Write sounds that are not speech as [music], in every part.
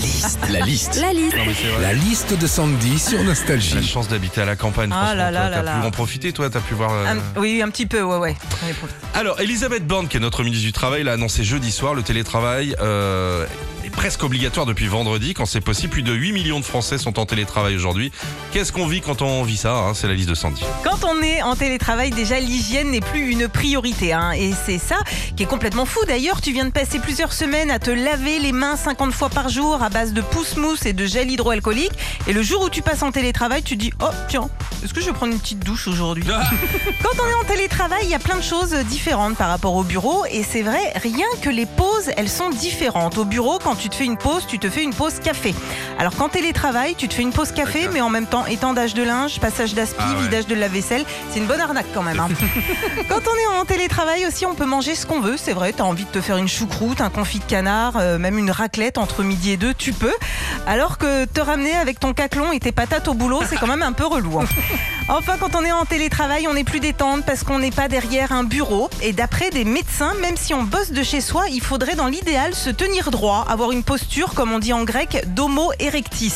liste. La liste. La liste. Non, mais. La liste de Sandy sur Nostalgie. La chance d'habiter à la campagne. Ah franchement, là là toi, là T'as pu en profiter, toi T'as pu voir. euh, Un- oui, un petit peu, ouais, ouais. Alors, Elisabeth Borne, qui est notre ministre du Travail, l'a annoncé jeudi soir. Le télétravail euh, presque obligatoire depuis vendredi, quand c'est possible. Plus de 8 millions de Français sont en télétravail aujourd'hui. Qu'est-ce qu'on vit quand on vit ça hein? C'est la liste de Sandy. Quand on est en télétravail, déjà l'hygiène n'est plus une priorité. hein. et c'est ça qui est complètement fou. D'ailleurs, tu viens de passer plusieurs semaines à te laver les mains 50 fois par jour à base de pousse-mousse et de gel hydroalcoolique. Et le jour où tu passes en télétravail, tu dis Oh, tiens, est-ce que je vais prendre une petite douche aujourd'hui [laughs] Quand on est en télétravail, il y a plein de choses différentes par rapport au bureau. Et c'est vrai, rien que les pauses, elles sont différentes. Au bureau, quand tu te fais une pause, tu te fais une pause café. Alors qu'en télétravail, tu te fais une pause café, mais en même temps étendage de linge, passage d'aspi, Ah ouais. vidage de lave-vaisselle. C'est une bonne arnaque quand même. hein. [laughs] quand on est en télétravail aussi, on peut manger ce qu'on veut. C'est vrai, tu as envie de te faire une choucroute, un confit de canard, euh, même une raclette entre midi et deux, tu peux. Alors que te ramener avec ton caclon et tes patates au boulot, c'est quand même un peu relou. hein. [laughs] Enfin, quand on est en télétravail, on est plus détente parce qu'on n'est pas derrière un bureau. Et d'après des médecins, même si on bosse de chez soi, il faudrait dans l'idéal se tenir droit, avoir une posture, comme on dit en grec, d'homo erectis.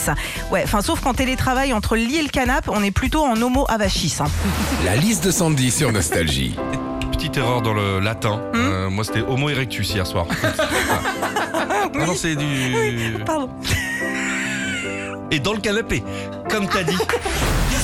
Ouais, enfin, sauf qu'en télétravail, entre le lit et le canapé, on est plutôt en homo avachis. hein. La liste de Sandy sur Nostalgie. Petite erreur dans le latin. Hmm Euh, moi, c'était Homo erectus hier soir. [laughs] Ah non, c'est du. Pardon. Et dans le canapé, comme t'as dit. [laughs]